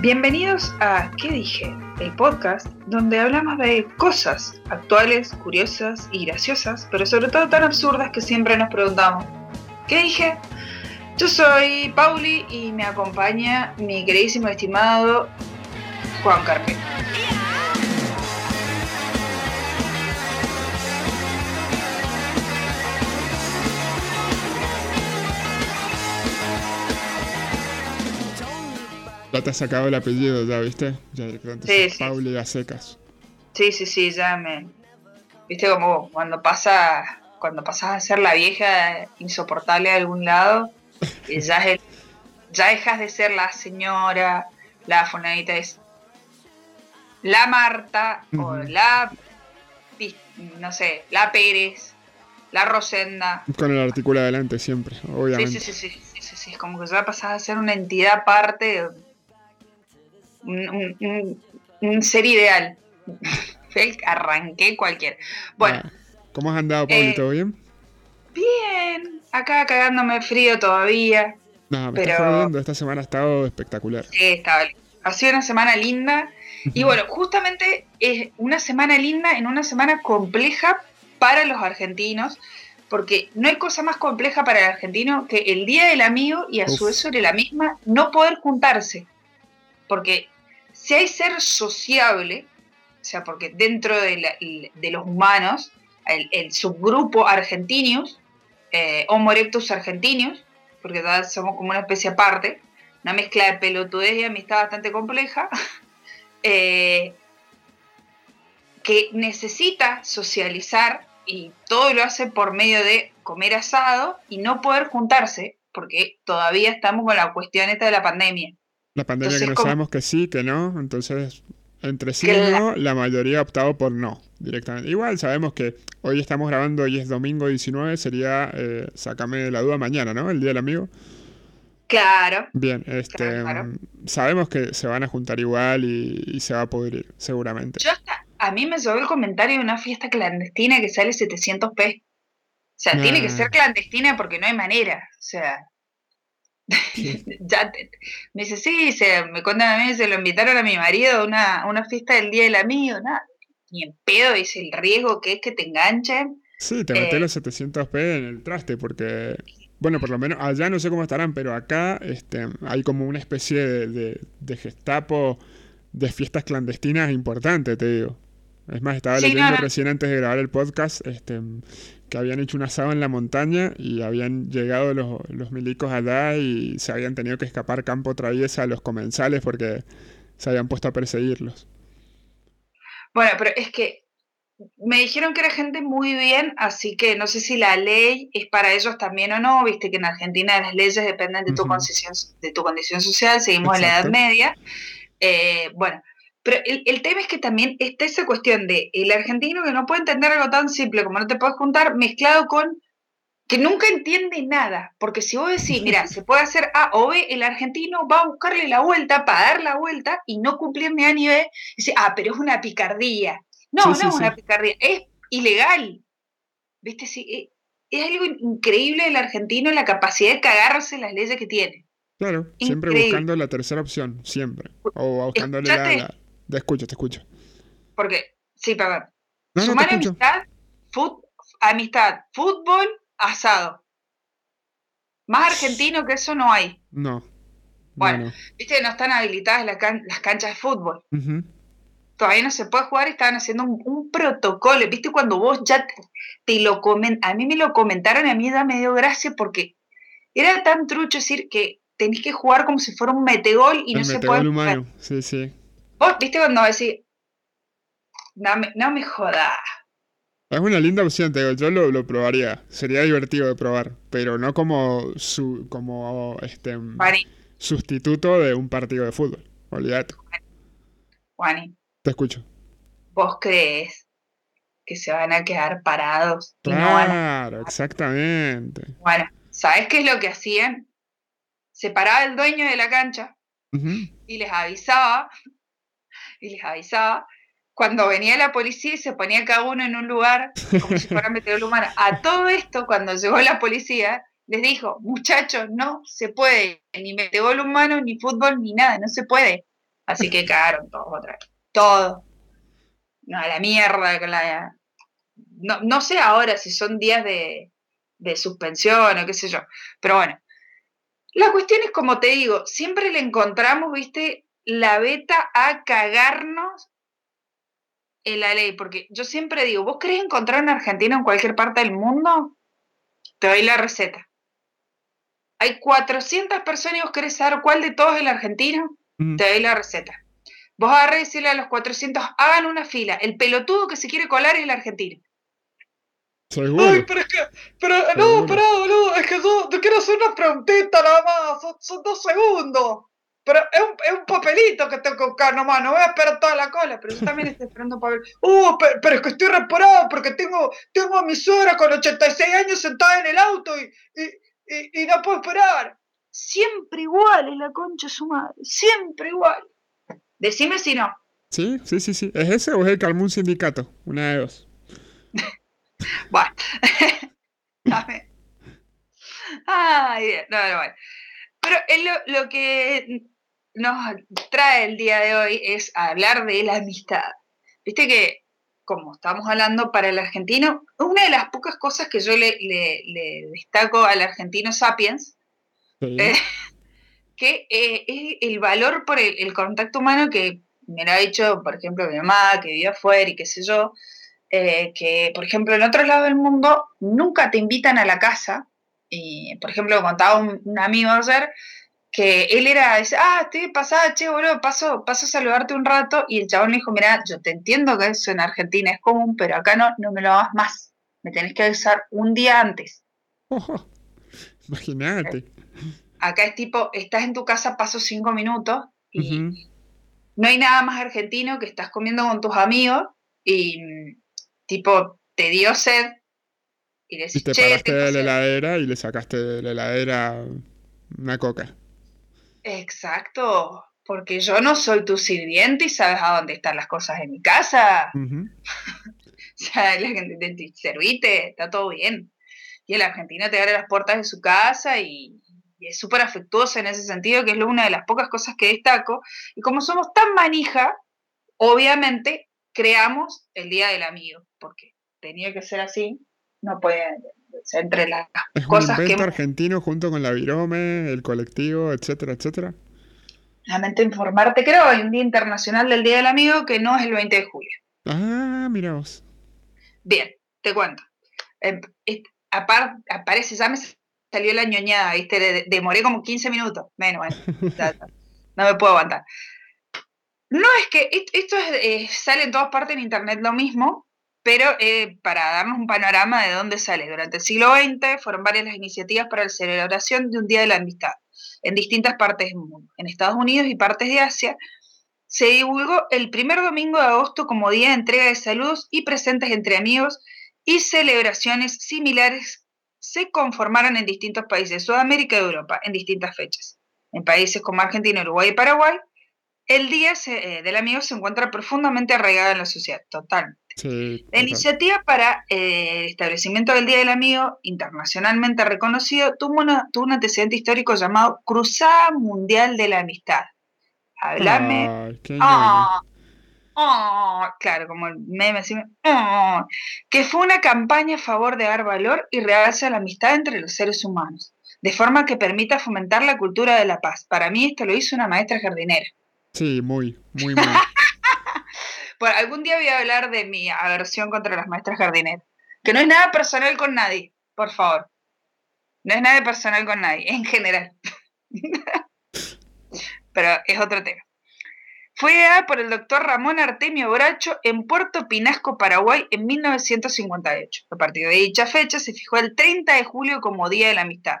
Bienvenidos a ¿Qué dije? El podcast donde hablamos de cosas actuales, curiosas y graciosas, pero sobre todo tan absurdas que siempre nos preguntamos, ¿qué dije? Yo soy Pauli y me acompaña mi queridísimo estimado Juan Carpe. Ya te has sacado el apellido, ya viste. Ya Sí, sí. Pauli a secas. Sí, sí, sí, ya me. Viste como cuando pasa. Cuando pasas a ser la vieja insoportable de algún lado, ya, es el- ya dejas de ser la señora, la fonadita es la Marta o la no sé, la Pérez, la Rosenda. Con el artículo adelante siempre, Sí, obviamente. sí, sí, sí, sí, sí, sí, es como que ya pasas a ser una entidad aparte, un, un- un- un ser ideal. Arranqué cualquier. Bueno, Ah, ¿Cómo has andado, Pauli? Eh, ¿Todo bien? bien, acá cagándome frío todavía. No, me pero- estás jodiendo. Esta semana ha estado espectacular. Sí, estaba Ha sido una semana linda. Y bueno, justamente es una semana linda en una semana compleja para los argentinos, porque no hay cosa más compleja para el argentino que el Día del Amigo y a su vez sobre la misma no poder juntarse. Porque si hay ser sociable, o sea, porque dentro de, los humanos, el, subgrupo argentinius, eh, Homo erectus argentinius, porque somos como una especie aparte, una mezcla de pelotudez y amistad bastante compleja, eh, que necesita socializar y todo lo hace por medio de comer asado y no poder juntarse, porque todavía estamos con la cuestión esta de la pandemia. La pandemia Entonces, que no sabemos que sí, que no. Entonces, entre sí y no, la mayoría ha optado por no, directamente. Igual sabemos que hoy estamos grabando, hoy es domingo 19, sería, eh, sácame de la duda, mañana, ¿no? El Día del Amigo. Claro, Bien, este, Claro. sabemos que se van a juntar igual y, y se va a poder ir, seguramente. yo hasta, a mí me llegó el comentario de una fiesta clandestina que sale 700 p. O sea, tiene que Ah. ser clandestina porque no hay manera. O sea, ya te- me dice, sí, se, me cuentan a mí, se lo invitaron a mi marido a una, una fiesta del Día del Amigo, nada, ni en pedo, dice el riesgo que es que te enganchen. Sí, te metés Eh, los 700p en el traste porque, bueno, por lo menos allá no sé cómo estarán, pero acá este, hay como una especie de, de- de gestapo de fiestas clandestinas importante, te digo. Es más, estaba Sí, no, leyendo no. recién antes de grabar el podcast este, que habían hecho un asado en la montaña y habían llegado los, los milicos allá y se habían tenido que escapar campo traviesa a los comensales porque se habían puesto a perseguirlos. Bueno, pero es que me dijeron que era gente muy bien, así que no sé si la ley es para ellos también o no, viste que en Argentina las leyes dependen de tu, Ujú. condición, de tu condición social, seguimos en la Edad Exacto. Media. Eh, bueno, pero el, el tema es que también está esa cuestión de el argentino que no puede entender algo tan simple como no te puedes juntar, mezclado con que nunca entiende nada, porque si vos decís, mira, se puede hacer A o B, el argentino va a buscarle la vuelta para dar la vuelta y no cumplir ni A ni B, y dice, ah, pero es una picardía. No, Sí, no sí, es una sí. picardía, es ilegal. ¿Viste? Sí, eh, es algo increíble del argentino la capacidad de cagarse las leyes que tiene. Claro, siempre buscando la tercera opción, siempre. O buscándole la- Te escucho, te escucho. Porque, sí, perdón. No, Sumar amistad, fut- amistad, fútbol, asado. Más argentino que eso no hay. No. Bueno. No. Viste que no están habilitadas la can- las canchas de fútbol. Ujú. Todavía no se puede jugar y estaban haciendo un, un protocolo. Viste cuando vos ya te, te lo comen, a mí me lo comentaron y a mí ya me dio gracia porque era tan trucho decir que tenés que jugar como si fuera un metegol y no se puede humano. Sí, sí. Vos, viste cuando decís, no me, no me jodas. Es una linda opción, te digo, yo lo, lo probaría. Sería divertido de probar, pero no como su, como este mm, Juani, sustituto de un partido de fútbol. Olvídate. Juani, Te escucho. ¿vos crees que se van a quedar parados y no a Claro, exactamente. Bueno, ¿sabes qué es lo que hacían? Se paraba el dueño de la cancha y les avisaba, y les avisaba, cuando venía la policía y se ponía cada uno en un lugar, como si fuera meteorólogo humano. A todo esto, cuando llegó la policía, les dijo, muchachos, no se puede, ni metegol humano, ni fútbol, ni nada, no se puede. Así que cagaron todos otra vez. Todo. No, a la mierda con la. No, no sé ahora si son días de, de suspensión o qué sé yo. Pero bueno. La cuestión es, como te digo, siempre le encontramos, viste, la beta a cagarnos en la ley. Porque yo siempre digo, ¿vos querés encontrar un argentino en cualquier parte del mundo? Te doy la receta. Hay 400 personas y vos querés saber cuál de todos es el argentino, Mm. te doy la receta. Vos agarré y decirle a los 400, hagan una fila. El pelotudo que se quiere colar es el argentino. Seguro. Ay, pero es que, pero no, pará, boludo, es que yo, yo quiero hacer una preguntita nada más, son, son dos segundos. Pero es un, es un papelito que tengo que buscar nomás, no voy a esperar toda la cola, pero yo también estoy esperando un papel. Uh, pero, pero es que estoy reparado porque tengo, tengo a mi suegra con 86 años sentada en el auto y, y, y, y no puedo esperar. Siempre igual es la concha de su madre, siempre igual. Decime si no. Sí, sí, sí, sí. ¿Es ese o es el que armó un sindicato? Una de dos. Bueno. Dame. Ay, no, no, bueno. Pero eh, lo, lo que nos trae el día de hoy es hablar de la amistad. Viste que, como estamos hablando para el argentino, una de las pocas cosas que yo le, le- le destaco al argentino sapiens, Sí. Eh, que eh, es el valor por el, el contacto humano que me lo ha dicho, por ejemplo, mi mamá, que vive afuera y qué sé yo, eh, que, por ejemplo, en otros lados del mundo nunca te invitan a la casa. Y, por ejemplo, contaba un, un amigo ayer que él era, dice, ah, estoy pasada, che, boludo, paso, paso a saludarte un rato. Y el chabón le dijo, mira, yo te entiendo que eso en Argentina es común, pero acá no, no me lo hagas más. Me tenés que avisar un día antes. Ojo. Imagínate. Acá es tipo, estás en tu casa, paso cinco minutos y no hay nada más argentino que estás comiendo con tus amigos y tipo, te dio sed y Y decís, te che, paraste de la sed". heladera y le sacaste de la heladera una coca. Exacto, porque yo no soy tu sirviente y sabes a dónde están las cosas en mi casa. Ujú. O sea, la gente te- te- servite, está todo bien. Y el argentino te abre las puertas de su casa y, y es súper afectuoso en ese sentido, que es una de las pocas cosas que destaco. Y como somos tan manija, obviamente creamos el Día del Amigo, porque tenía que ser así, no puede ser entre las Es un cosas que invento hemos- argentino junto con la virome, el colectivo, etcétera, etcétera. Lamento informarte, creo, hay un Día Internacional del Día del Amigo que no es el 20 de julio. Ah, mira vos. Bien, te cuento. Est- apar- aparece, ya me salió la ñoñada, ¿viste? De- demoré como 15 minutos. Menos, bueno, no me puedo aguantar. No es que est- esto es, eh, sale en todas partes en internet lo mismo, pero eh, para darnos un panorama de dónde sale. Durante el siglo XX fueron varias las iniciativas para la celebración de un Día de la Amistad en distintas partes del mundo. En Estados Unidos y partes de Asia se divulgó el primer domingo de agosto como día de entrega de saludos y presentes entre amigos y celebraciones similares se conformaron en distintos países de Sudamérica y Europa en distintas fechas. En países como Argentina, Uruguay y Paraguay, el Día se- eh, del Amigo se encuentra profundamente arraigado en la sociedad, totalmente. Sí, La iniciativa para eh, el establecimiento del Día del Amigo, internacionalmente reconocido, tuvo, una- tuvo un antecedente histórico llamado Cruzada Mundial de la Amistad. Háblame qué. Ah, ah, claro, como el meme así, ah, que fue una campaña a favor de dar valor y realce a la amistad entre los seres humanos, de forma que permita fomentar la cultura de la paz. Para mí esto lo hizo una maestra jardinera. Sí, muy, muy, muy. Bueno, algún día voy a hablar de mi aversión contra las maestras jardineras, que no es nada personal con nadie, por favor. No es nada personal con nadie, en general. Pero es otro tema. Fue ideada por el doctor Ramón Artemio Bracho en Puerto Pinasco, Paraguay, en 1958. A partir de dicha fecha se fijó el 30 de julio como Día de la Amistad.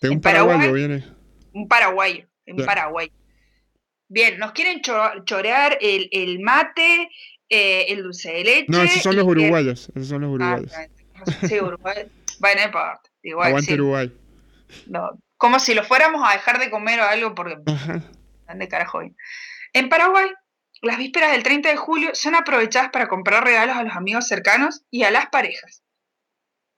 De un En Paraguay- paraguayo viene. Un paraguayo, en. Paraguay. Bien, nos quieren cho- chorear el, el mate, eh, el dulce de leche. No, esos son los uruguayos. Esos son los Ah, uruguayos. sí, Uruguay. Bueno, no importa. Igual, Aguante sí, Uruguay. no. Como si lo fuéramos a dejar de comer o algo porque Ajá. ¿Dónde carajo? En Paraguay, las vísperas del 30 de julio son aprovechadas para comprar regalos a los amigos cercanos y a las parejas.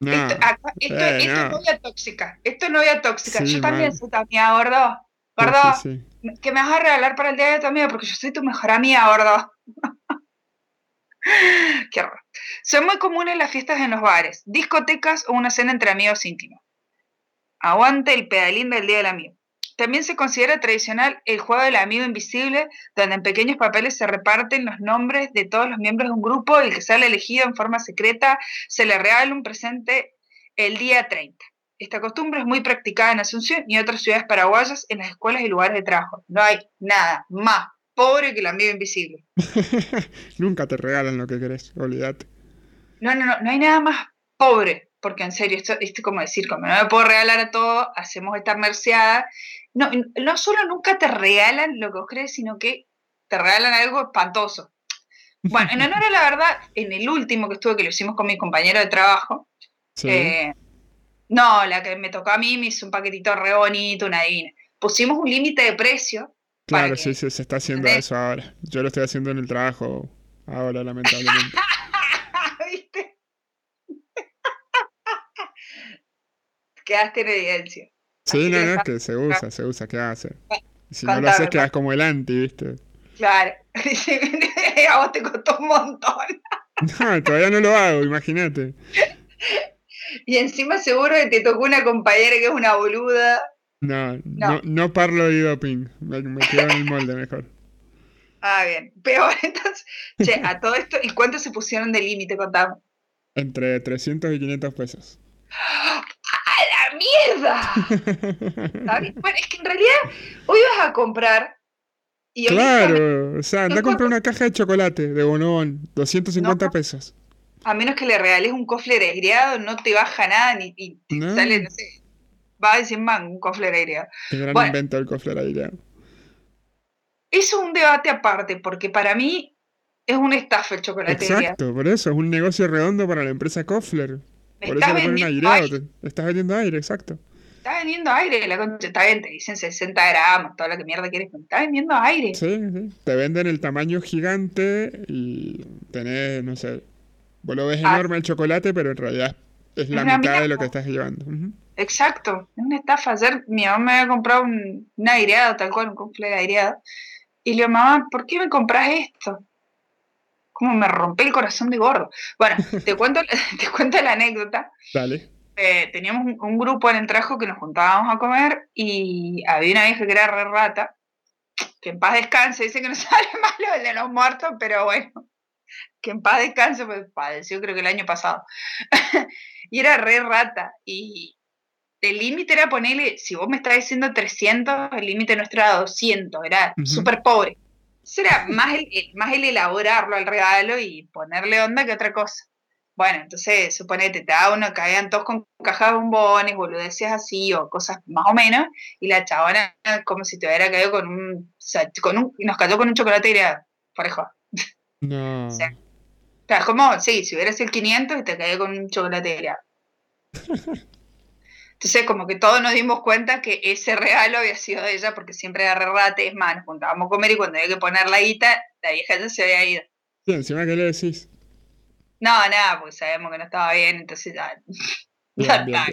No, Esto, acá- esto- eh, esto no. es novia tóxica. Esto es novia tóxica. Sí, Yo también soy también gordo. Gordo, sí, sí. que me vas a regalar para el día de tu amigo, porque yo soy tu mejor amiga, ¿verdad? Qué horror. Son muy comunes las fiestas en los bares, discotecas o una cena entre amigos íntimos. Aguante el pedalín del día del amigo. También se considera tradicional el juego del amigo invisible, donde en pequeños papeles se reparten los nombres de todos los miembros de un grupo y el que sale elegido en forma secreta se le regala un presente el día 30. Esta costumbre es muy practicada en Asunción y otras ciudades paraguayas en las escuelas y lugares de trabajo. No hay nada más pobre que el amigo invisible. Nunca te regalan lo que querés, olvídate. No, no, no, no hay nada más pobre, porque en serio, esto es como decir, como no me puedo regalar a todo, hacemos esta merceada. No, no solo nunca te regalan lo que vos crees, sino que te regalan algo espantoso. Bueno, en honor a la verdad, en el último que estuve, que lo hicimos con mi compañero de trabajo, eh, no, la que me tocó a mí me hizo un paquetito re bonito, una divina. Pusimos un límite de precio Claro, sí, sí, se está haciendo eso ahora. Yo lo estoy haciendo en el trabajo ahora, lamentablemente. ¿Viste? Quedaste en evidencia. Sí, no, no, es que se usa, se usa, ¿qué hace? Si no lo haces, quedas como el anti, ¿viste? Claro. a vos te costó un montón. no, todavía no lo hago, imagínate. Y encima seguro que te tocó una compañera que es una boluda no, no, no, parlo de doping. Me, quedo en el molde mejor. Ah, bien. Peor, entonces. Che, a todo esto, ¿y cuánto se pusieron de límite, contamos? Entre 300 y 500 pesos. ¡A la mierda! bueno, es que en realidad hoy vas a comprar. Y claro, o sea, anda a comprar una caja de chocolate de bonobón, 250 pesos. A menos que le regales un cofre aireado, no te baja nada ni, sale, no sé, va a decir man, un cofre aireado. Qué gran invento el cofre aireado. Eso es un debate aparte, porque para mí es un estafa el chocolate Exacto, por eso, es un negocio redondo para la empresa Kofler. Por eso le ponen aireado. Estás vendiendo aire, exacto. Está vendiendo aire, la concha, está bien, te dicen 60 gramos, toda la que mierda quieres, está vendiendo aire. Sí, sí. Te venden el tamaño gigante y tenés, no sé, vos lo ves ah. enorme el chocolate, pero en realidad es la mitad de lo que estás llevando. Exacto, es una estafa. Ayer mi mamá me había comprado un, aireado, tal cual, un cofre aireado. Y le digo, mamá, ¿por qué me compras esto? Como me rompí el corazón de gordo. Bueno, te cuento, te cuento la anécdota. Dale. Eh, teníamos un, grupo en el trabajo que nos juntábamos a comer y había una vieja que era re rata, que en paz descanse, dice que no sale malo el de los muertos, pero bueno, que en paz descanse, pues padeció creo que el año pasado. y era re rata. Y, el límite era ponerle, si vos me estás diciendo 300, el límite nuestro era 200, era súper pobre. Eso era más el, más el elaborarlo al regalo y ponerle onda que otra cosa. Bueno, entonces, suponete, te da uno, caían todos con cajas de bombones, boludeces así, o cosas más o menos, y la chabona como si te hubiera caído con un, con un nos cayó con un chocolate y era parejo. No. O sea, es como, sí, si hubieras el 500 y te caía con un chocolate y Entonces, como que todos nos dimos cuenta que ese regalo había sido de ella, porque siempre re rate, es más, nos juntábamos a comer y cuando había que poner la guita, la vieja ya se había ido. Sí, encima, ¿qué le decís? No, nada, porque sabemos que no estaba bien, entonces ya, ya está.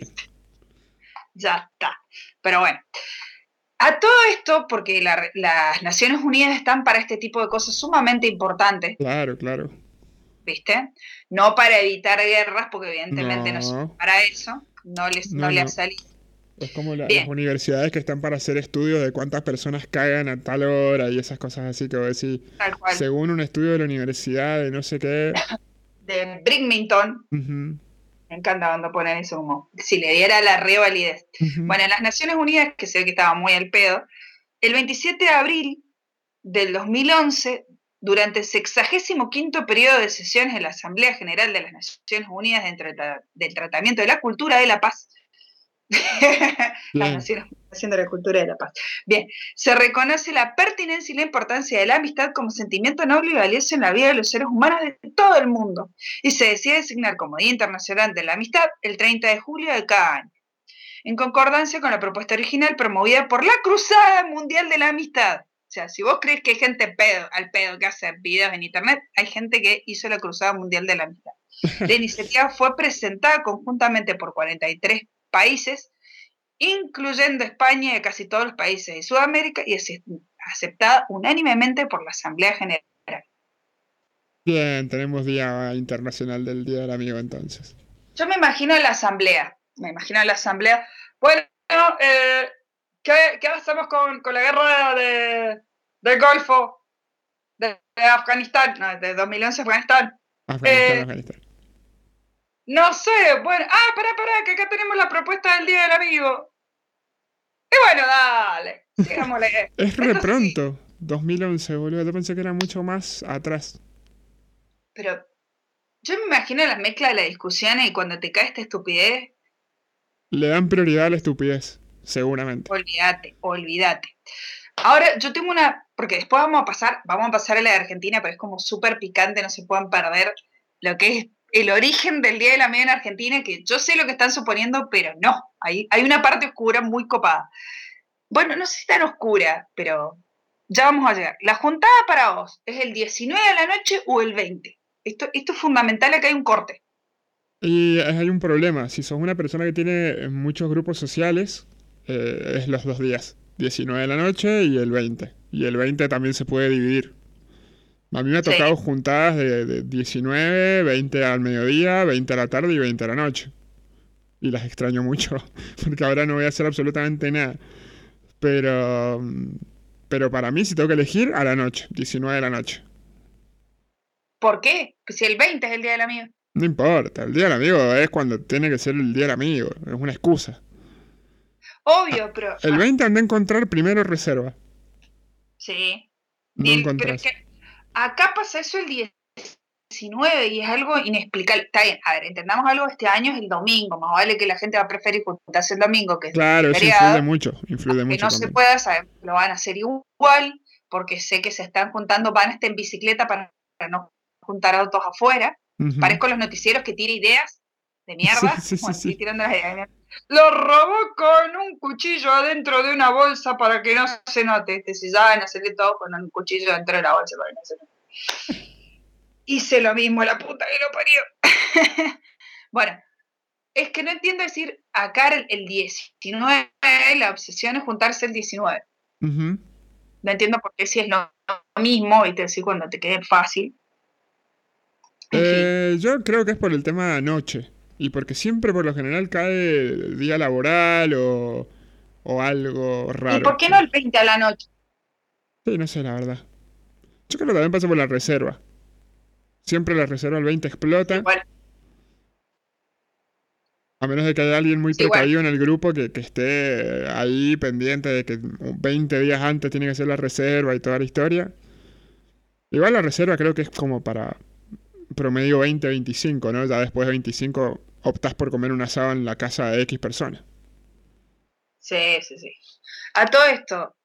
Ya está. Pero bueno. A todo esto, porque las Naciones Unidas están para este tipo de cosas sumamente importantes. Claro, claro. ¿Viste? No para evitar guerras, porque evidentemente no, son para eso no les, no, ha salido. Es como las universidades que están para hacer estudios de cuántas personas cagan a tal hora y esas cosas así que voy a decir. Según un estudio de la universidad de no sé qué. de Brickmington. Me encanta cuando ponen eso como si le diera la revalidez. Bueno, en las Naciones Unidas, que se ve que estaba muy al pedo, el 27 de abril del 2011 durante el sexagésimo quinto periodo de sesiones de la Asamblea General de las Naciones Unidas dentro del tratamiento de la cultura de la paz, la Naciones de la Cultura de la Paz. Bien, se reconoce la pertinencia y la importancia de la amistad como sentimiento noble y valioso en la vida de los seres humanos de todo el mundo. Y se decide designar como Día Internacional de la Amistad el 30 de julio de cada año, en concordancia con la propuesta original promovida por la Cruzada Mundial de la Amistad, o sea, si vos crees que hay gente pedo, al pedo que hace videos en internet, hay gente que hizo la Cruzada Mundial de la Amistad. La iniciativa fue presentada conjuntamente por 43 países incluyendo España y casi todos los países de Sudamérica, y es aceptada unánimemente por la Asamblea General. Bien, tenemos Día Internacional del Día del Amigo entonces. Yo me imagino la Asamblea, me imagino la Asamblea. Bueno, eh, ¿qué, ¿qué, hacemos con, con la guerra de, del Golfo? De, Afganistán, no, de 2011 Afganistán. Afganistán, eh, Afganistán. No sé, bueno, ah, pará, pará, que acá tenemos la propuesta del Día del Amigo. Y bueno, dale, sigámosle. es re pronto, 2011, boludo, yo pensé que era mucho más atrás. Pero yo me imagino la mezcla de la discusión y cuando te cae esta estupidez. Le dan prioridad a la estupidez, seguramente. Olvídate, olvídate. Ahora, yo tengo una, porque después vamos a pasar, vamos a pasar a la de Argentina, pero es como súper picante, no se pueden perder lo que es el origen del Día de la Media en Argentina, que yo sé lo que están suponiendo, pero no, hay, hay una parte oscura muy copada. Bueno, no sé si tan oscura, pero ya vamos a llegar. La juntada para vos, ¿es el 19 de la noche o el 20? Esto, esto es fundamental, acá hay un corte. Y hay un problema, si sos una persona que tiene muchos grupos sociales, eh, es los dos días, 19 de la noche y el 20. Y el 20 también se puede dividir. A mí me ha tocado juntadas de, 19, 20 al mediodía, 20 a la tarde y 20 a la noche. Y las extraño mucho, porque ahora no voy a hacer absolutamente nada. Pero, pero para mí, si tengo que elegir, a la noche, 19 de la noche. ¿Por qué? Pues si el 20 es el día del amigo. No importa, el día del amigo es cuando tiene que ser el día del amigo, es una excusa. Obvio, pero... El 20 anda a encontrar primero reserva. Sí. No pero acá pasa eso el 19 y es algo inexplicable. Está bien, a ver, entendamos algo, este año es el domingo, más vale que la gente va a preferir juntarse el domingo que Claro, eso influye mucho, influye mucho. Que no se pueda, saber, lo van a hacer igual, porque sé que se están juntando, van a estar en bicicleta para no juntar autos afuera. Parezco los noticieros que tira ideas de mierda. Sí, sí, sí, tirando las ideas Lo robó con un cuchillo adentro de una bolsa para que no se note. Este, si a hacerle todo con un cuchillo dentro de la bolsa para que no se note. Hice lo mismo, la puta que lo parió. bueno, es que no entiendo decir acá el 19, la obsesión es juntarse el 19. No entiendo por qué si es lo mismo, y te decir cuando te quede fácil. Eh, yo creo que es por el tema de noche. Y porque siempre por lo general cae día laboral o, o algo raro. ¿Y por qué no el 20 a la noche? Sí, no sé, la verdad. Yo creo que también pasa por la reserva. Siempre la reserva el 20 explota. A menos de que haya alguien muy precavido en el grupo que, que, esté ahí pendiente de que 20 días antes tiene que ser la reserva y toda la historia. Igual la reserva creo que es como para promedio 20-25, ¿no? Ya después de 25 optas por comer un asado en la casa de X persona. Sí, sí, sí. A todo esto,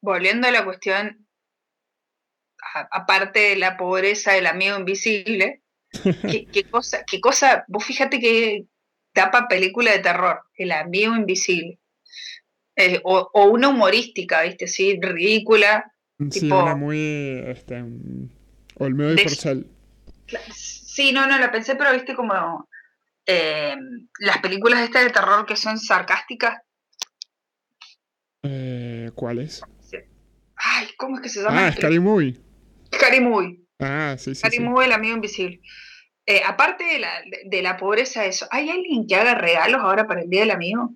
volviendo a la cuestión, aparte de la pobreza del amigo invisible, ¿qué, cosa, qué cosa, vos fíjate que tapa película de terror, el amigo invisible. Eh, o, una humorística, ¿viste? Sí, ridícula. Sí, una muy. Este, Olmedo y Porcel. Sí, no, no, la pensé, pero viste como eh, las películas estas de terror que son sarcásticas. Eh, ¿Cuáles? Ay, ¿cómo es que se llama? Ah, Scary Movie. Scary Movie. Ah, sí, sí. Scary Movie, el amigo invisible. Eh, aparte de la, de, la pobreza, eso, ¿hay alguien que haga regalos ahora para el Día del Amigo?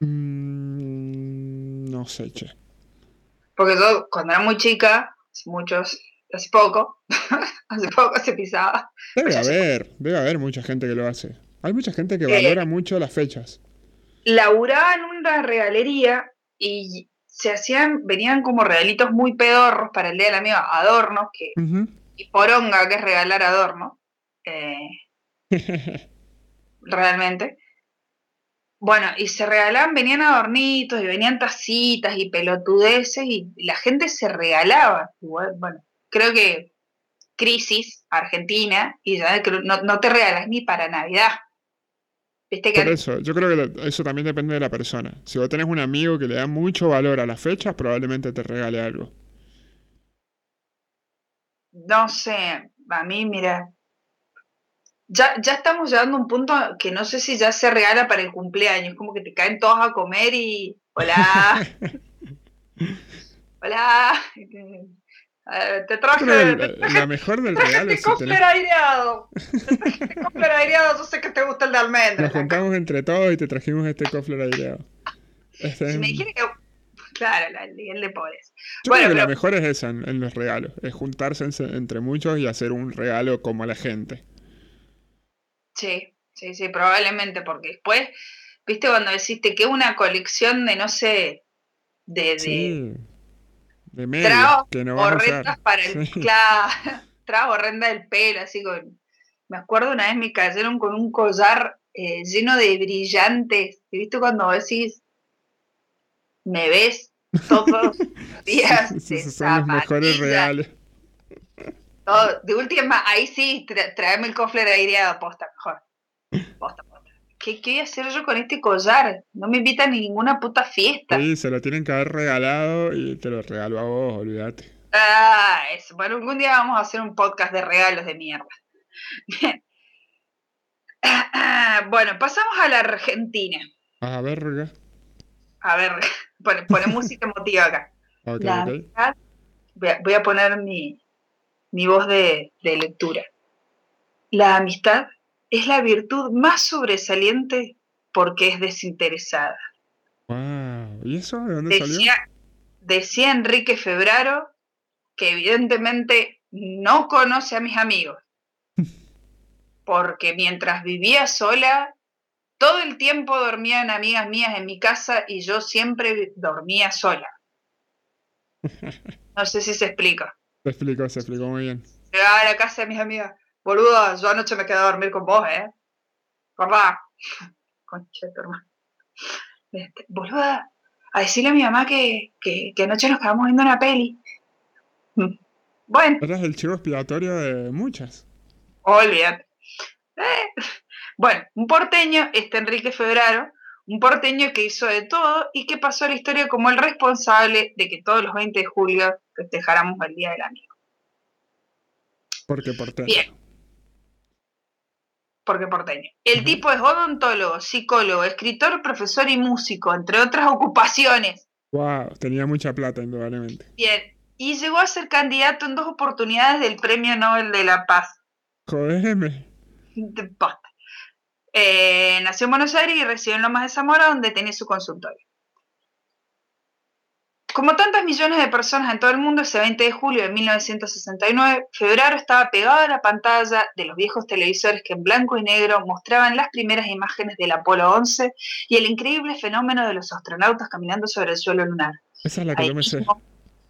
Mm, no sé, che. Porque yo, cuando era muy chica, muchos hace poco, hace poco se pisaba. Debe haber, debe haber mucha gente que lo hace. Hay mucha gente que valora mucho las fechas. Laburaba en una regalería y se hacían, venían como regalitos muy pedorros para el Día del Amigo, adornos, que, y poronga, que es regalar adornos. Eh, realmente. Bueno, y se regalaban, venían adornitos y venían tacitas y pelotudeces y la gente se regalaba. Bueno, creo que crisis Argentina y ya no, te regalas ni para Navidad. ¿Viste que Por eso, yo creo que eso también depende de la persona. Si vos tenés un amigo que le da mucho valor a las fechas, probablemente te regale algo. No sé, a mí, mira, ya, ya estamos llegando a un punto que no sé si ya se regala para el cumpleaños, como que te caen todos a comer y hola, hola, eh, te traje, Creo te traje- la mejor del te este es cofler aireado, te traje este cofler aireado, yo sé que te gusta el de almendras. Nos juntamos entre todos y te trajimos este cofler aireado. Este, Si me dijera que, claro, la- el de pobres. yo bueno, creo que la pero- mejor es esa en, en los regalos, es juntarse en- entre muchos y hacer un regalo como a la gente. Sí, sí, sí, probablemente, porque después, viste, cuando deciste que una colección de, no sé, de, de Sí. De que no a horrendas para el, Sí. claro, horrendas del pelo, así con, me acuerdo una vez me cayeron con un collar eh, lleno de brillantes, y viste cuando decís, me ves todos los días, Sí, de esos son los mejores regalos. todo. de última, ahí sí, tra- traeme el cofler aireado, posta, mejor. Posta, posta. ¿Qué, ¿Qué voy a hacer yo con este collar? No me invitan a ninguna puta fiesta. Sí, se lo tienen que haber regalado y te lo regalo a vos, olvídate. Ah, eso. Bueno, algún día vamos a hacer un podcast de regalos de mierda. Bien. Bueno, pasamos a la Argentina. A ver, verga. A ver, pone, pone música emotiva acá. Ok, La ok. amistad, voy a, voy a poner mi, mi voz de, de lectura. La amistad es la virtud más sobresaliente porque es desinteresada. Wow. ¿Y eso de dónde salió? Decía, decía Enrique Febraro que evidentemente no conoce a mis amigos, porque mientras vivía sola, todo el tiempo dormían amigas mías en mi casa y yo siempre dormía sola. No sé si se explica. Se explicó, se explicó muy bien. Llegaba a la casa de mis amigas, boluda, yo anoche me quedé a dormir con vos, ¿eh? Papá, concha tu hermano. Este, boluda, a decirle a mi mamá que, que, que anoche nos quedamos viendo una peli. Bueno, Eras el chivo expiatorio de muchas. olvídate. Eh, Bueno, un porteño, este Enrique Febraro, un porteño que hizo de todo y que pasó a la historia como el responsable de que todos los 20 de julio festejáramos el Día del Amigo. Porque porteño. Bien. Porque porteño. El tipo es odontólogo, psicólogo, escritor, profesor y músico, entre otras ocupaciones. Wow, tenía mucha plata, indudablemente. Bien. Y llegó a ser candidato en dos oportunidades del Premio Nobel de la Paz. Jodeme. Eh, nació en Buenos Aires y residió en Lomas de Zamora, donde tenía su consultorio. Como tantas millones de personas en todo el mundo, ese 20 de julio de 1969, Febrero estaba pegado a la pantalla de los viejos televisores que en blanco y negro mostraban las primeras imágenes del Apolo 11 y el increíble fenómeno de los astronautas caminando sobre el suelo lunar. Esa es la que Ahí yo me sé.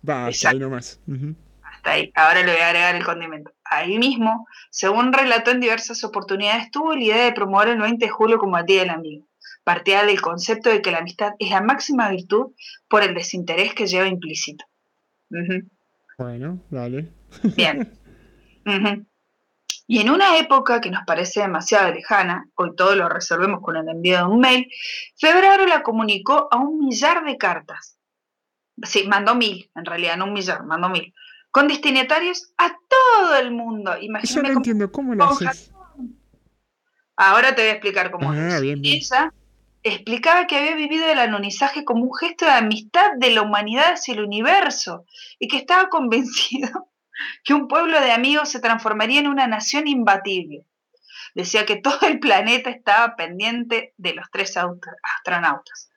Va, ahí nomás. Hasta ahí. Ahora le voy a agregar el condimento. Ahí mismo, según relató en diversas oportunidades, tuvo la idea de promover el 20 de julio como el Día del Amigo. Partía del concepto de que la amistad es la máxima virtud por el desinterés que lleva implícito. Bueno, dale. Bien. Y en una época que nos parece demasiado lejana, hoy todo lo resolvemos con el envío de un mail, Febrero la comunicó a un millar de cartas. Sí, mandó mil, en realidad, no un millar, mandó mil. Con destinatarios a todo el mundo. Imagínate no cómo entiendo. ¿Cómo lo haces? Ahora te voy a explicar cómo Ah, es. bien, bien. Ella explicaba que había vivido el anonizaje como un gesto de amistad de la humanidad hacia el universo y que estaba convencido que un pueblo de amigos se transformaría en una nación imbatible. Decía que todo el planeta estaba pendiente de los tres aut- astronautas.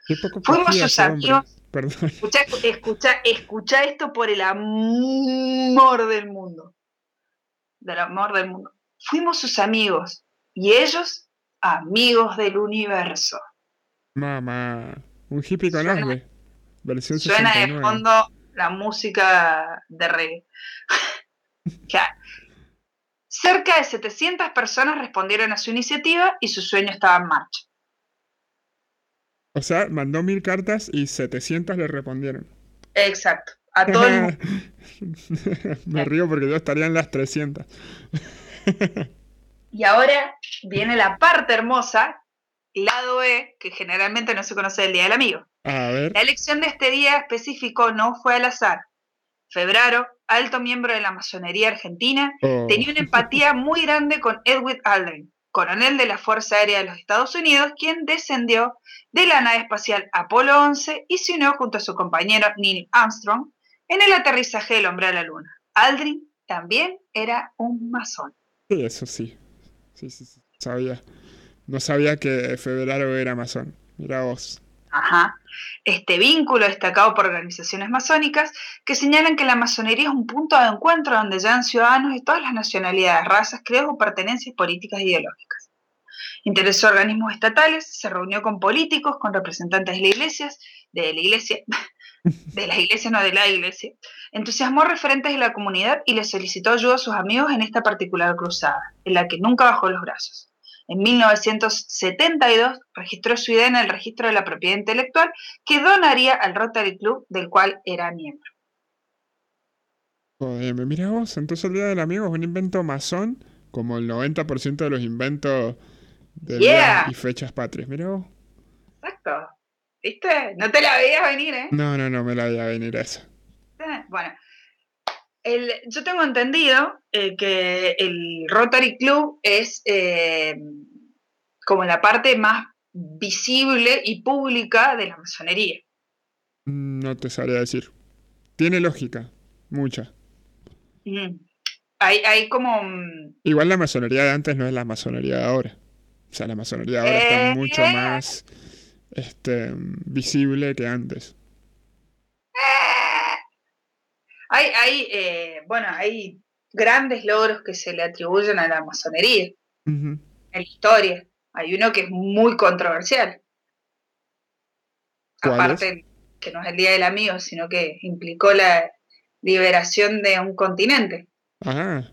Fuimos sus amigos. Perdón. Escucha, escucha, escucha esto por el amor del mundo. Del amor del mundo. Fuimos sus amigos y ellos amigos del universo. Mamá. Un hippie con Suena-. Versión Suena de 69. fondo la música de reggae. Cerca de 700 personas respondieron a su iniciativa y su sueño estaba en marcha. O sea, mandó mil cartas y 700 le respondieron. Exacto. A todo el mundo. Me río porque yo estaría en las 300. Y ahora viene la parte hermosa, lado E, que generalmente no se conoce del Día del Amigo. A ver. La elección de este día específico no fue al azar. Febraro, alto miembro de la masonería argentina, Oh. tenía una empatía muy grande con Edwin Aldrin, coronel de la Fuerza Aérea de los Estados Unidos, quien descendió de la nave espacial Apolo 11 y se unió junto a su compañero Neil Armstrong en el aterrizaje del hombre a la Luna. Aldrin también era un masón. Sí, eso sí. Sí, sí, sí. Sabía. No sabía que Febrero era masón. Mira vos. Ajá. Este vínculo destacado por organizaciones masónicas que señalan que la masonería es un punto de encuentro donde llegan ciudadanos de todas las nacionalidades, razas, credos o pertenencias políticas e ideológicas. Interesó organismos estatales, se reunió con políticos, con representantes de la iglesia, de la iglesia, de las iglesias, no de la iglesia, entusiasmó referentes de la comunidad y le solicitó ayuda a sus amigos en esta particular cruzada, en la que nunca bajó los brazos. En 1972 registró su idea en el registro de la propiedad intelectual que donaría al Rotary Club del cual era miembro. Joder, mira vos. Entonces el Día del Amigo es un invento masón, como el 90% de los inventos de Yeah. y fechas patrias. Mira vos. Exacto. ¿Viste? No te la veías venir, ¿eh? No, no, no me la veía venir esa. Bueno, el- yo tengo entendido eh, que el Rotary Club es eh, como la parte más visible y pública de la masonería. Mm, No te sabría decir. Tiene lógica. Mucha. Mm. Hay, hay como... mm, Igual la masonería de antes no es la masonería de ahora. O sea, la masonería de ahora está Eh. mucho más este, visible que antes. Hay, hay eh, bueno, hay grandes logros que se le atribuyen a la masonería en la historia. Hay uno que es muy controversial. ¿Cuál Aparte, que no es el Día del Amigo, sino que implicó la liberación de un continente. Ah,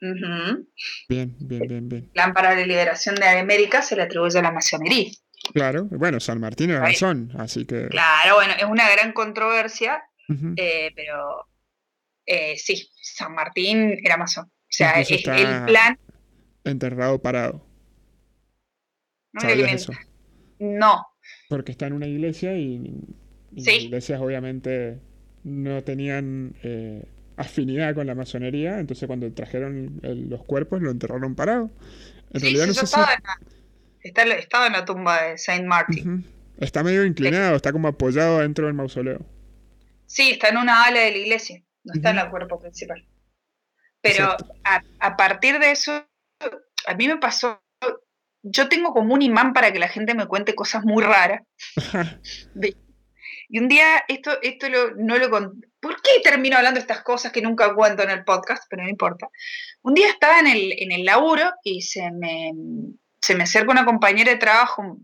Ujú. bien, bien, bien, bien. El plan para la liberación de América se le atribuye a la masonería. Claro, bueno, San Martín Ahí. masón, así que... Claro, bueno, es una gran controversia, Eh, pero eh, sí, San Martín era masón. O sea, es- el plan. Enterrado parado. No, me ¿Sabías alimenta. eso? no, Porque está en una iglesia y, y Sí. las iglesias obviamente no tenían eh, afinidad con la masonería, entonces cuando trajeron el- los cuerpos lo enterraron parado. En sí, realidad no sé si... estaba, en la, está estaba en la tumba de Saint Martin. Está medio inclinado, está como apoyado dentro del mausoleo. Sí, está en una ala de la iglesia, no está en el cuerpo principal. Pero a, a partir de eso, a mí me pasó, yo tengo como un imán para que la gente me cuente cosas muy raras. De- Y un día, esto, esto lo- no lo con- ¿Por qué termino hablando estas cosas que nunca cuento en el podcast? Pero no importa. Un día estaba en el, en el laburo y se me, se me acerca una compañera de trabajo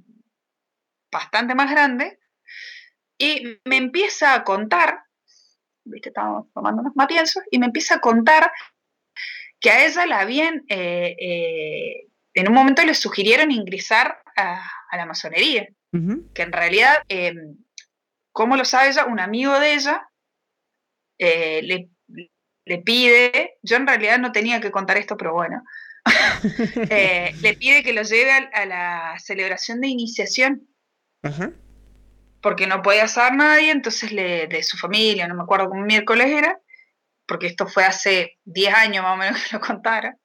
bastante más grande y me empieza a contar, viste, estábamos tomando unos matienzos, y me empieza a contar que a ella la habían, eh, eh, en un momento le sugirieron ingresar a, a la masonería que en realidad, eh, ¿cómo lo sabe ella? Un amigo de ella eh, le, le pide, yo en realidad no tenía que contar esto, pero bueno, le pide que lo lleve a, a la celebración de iniciación, Ajá. Porque no podía saber nadie, entonces le, de su familia, no me acuerdo cómo miércoles era, porque esto fue hace 10 años más o menos que lo contara.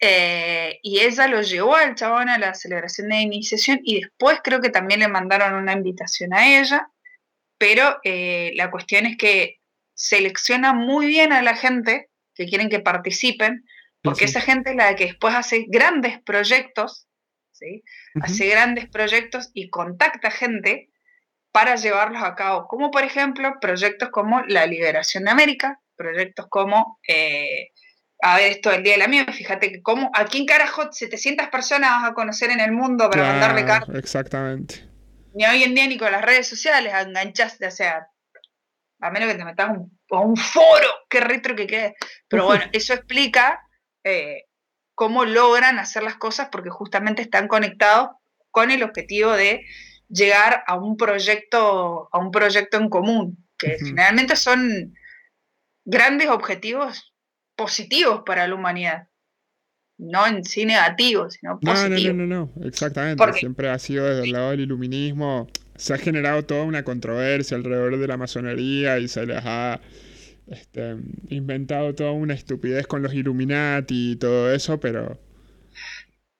eh, y ella lo llevó al chabón a la celebración de iniciación y después creo que también le mandaron una invitación a ella, pero eh, la cuestión es que selecciona muy bien a la gente que quieren que participen, porque Sí, esa gente es la que después hace grandes proyectos, ¿sí? Hace grandes proyectos y contacta gente para llevarlos a cabo, como por ejemplo proyectos como la liberación de América, proyectos como, eh, a ver, esto del Día del Amigo, fíjate que como, ¿a quién carajo 700 personas vas a conocer en el mundo para mandarle Claro, cartas? exactamente. Ni hoy en día ni con las redes sociales enganchaste, o sea, a menos que te metas a un, a un foro, qué retro que quede. Pero bueno, eso explica eh, cómo logran hacer las cosas porque justamente están conectados con el objetivo de llegar a un proyecto, a un proyecto en común, que Ujú. generalmente son grandes objetivos positivos para la humanidad. No en sí negativos, sino No, no, no, positivos. no, no, exactamente. Porque- Siempre ha sido desde el lado del iluminismo. Se ha generado toda una controversia alrededor de la masonería y se les ha este, inventado toda una estupidez con los Illuminati y todo eso, pero...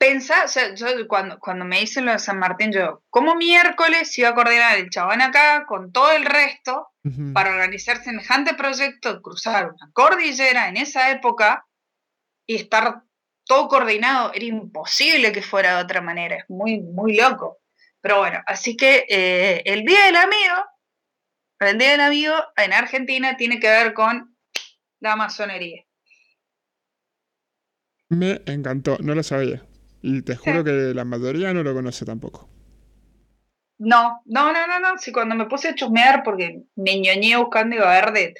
Pensá, o sea, yo cuando, cuando me dicen lo de San Martín, yo, ¿cómo miércoles iba a coordinar el chabón acá con todo el resto para organizar semejante proyecto, cruzar una cordillera en esa época y estar todo coordinado? Era imposible que fuera de otra manera, es muy, muy loco. Pero bueno, así que eh, el Día del Amigo, el Día del Amigo en Argentina tiene que ver con la masonería. Me encantó, no lo sabía. Y te juro que la mayoría no lo conoce tampoco. No, no, no, no, no. Si cuando me puse a chusmear, porque me ñoñé buscando y a ver de.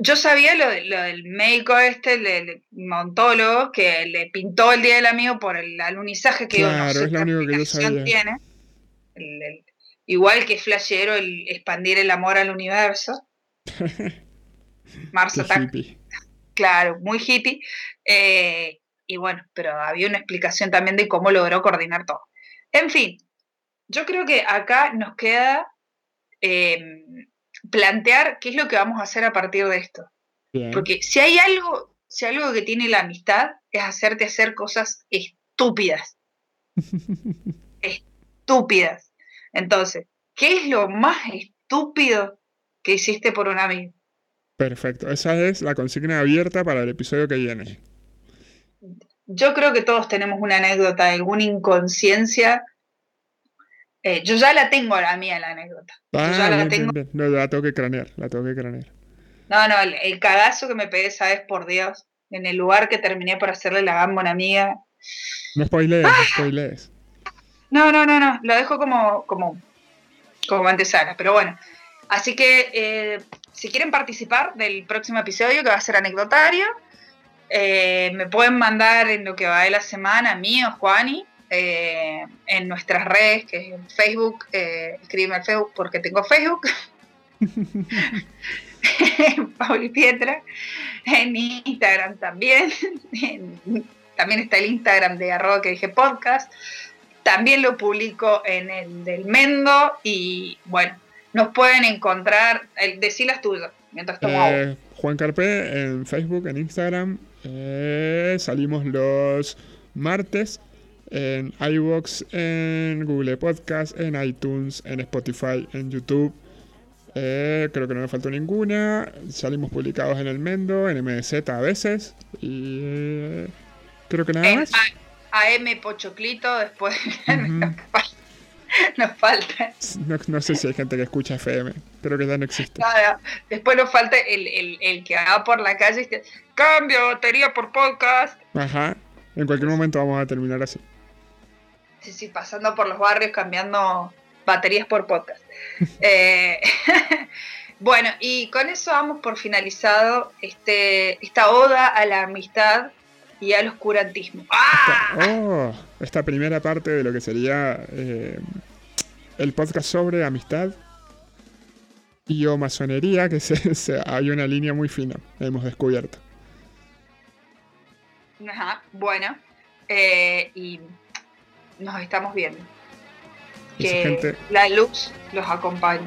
Yo sabía lo, del médico este, el, montólogo, que le pintó el día del amigo por el alunizaje que claro, es lo único que yo sabía. tiene. igual que flashero el expandir el amor al universo. Mars Attack. Claro, muy hippie. Eh, y bueno, pero había una explicación también de cómo logró coordinar todo. En fin, yo creo que acá nos queda em, plantear qué es lo que vamos a hacer a partir de esto. Porque si hay algo, si algo que tiene la amistad, es hacerte hacer cosas estúpidas. estúpidas. Entonces, ¿qué es lo más estúpido que hiciste por un amigo? Perfecto, esa es la consigna abierta para el episodio que viene yo creo que todos tenemos una anécdota, alguna inconsciencia. Eh, yo ya la tengo la mía, la anécdota. Ah, ya la tengo. No, la tengo que cranear, la tengo que cranear. No, no, el, cagazo que me pegué, sabes, por Dios, en el lugar que terminé por hacerle la gamba a una amiga. No spoilees, no ¡Ah! spoilees. No, no, no, no, lo dejo como, como, como antesala, pero bueno. Así que, eh, si quieren participar del próximo episodio, que va a ser anecdotario, eh, me pueden mandar en lo que va de la semana, mío, Juani, eh, en nuestras redes, que es en Facebook, eh, escríbeme al Facebook porque tengo Facebook. Pauli Pietra, en Instagram también, también está el Instagram de arroba que dije podcast, también lo publico en el del Mendo y bueno, nos pueden encontrar, el, decí las tuyas, mientras tomo Juan Carpe en Facebook, en Instagram, eh, salimos los martes en iBox, en Google Podcast, en iTunes, en Spotify, en YouTube. Eh, creo que no me faltó ninguna. Salimos publicados en el Mendo, en MZ a veces. Y eh, creo que nada más. AM Pochoclito, después nos falta. No, sé si hay gente que escucha FM, pero que ya no existe. Después nos falta el, el, que va por la calle y dice, cambio batería por podcast. Ajá, en cualquier momento vamos a terminar así. Sí, sí, pasando por los barrios cambiando baterías por podcast. Eh, bueno, y con eso vamos por finalizado este, esta oda a la amistad y al oscurantismo. ¡Ah! Oh, esta primera parte de lo que sería eh, el podcast sobre amistad y o masonería, que se, hay una línea muy fina, hemos descubierto. Ajá, bueno, eh, y nos estamos viendo. Que la luz los acompañe.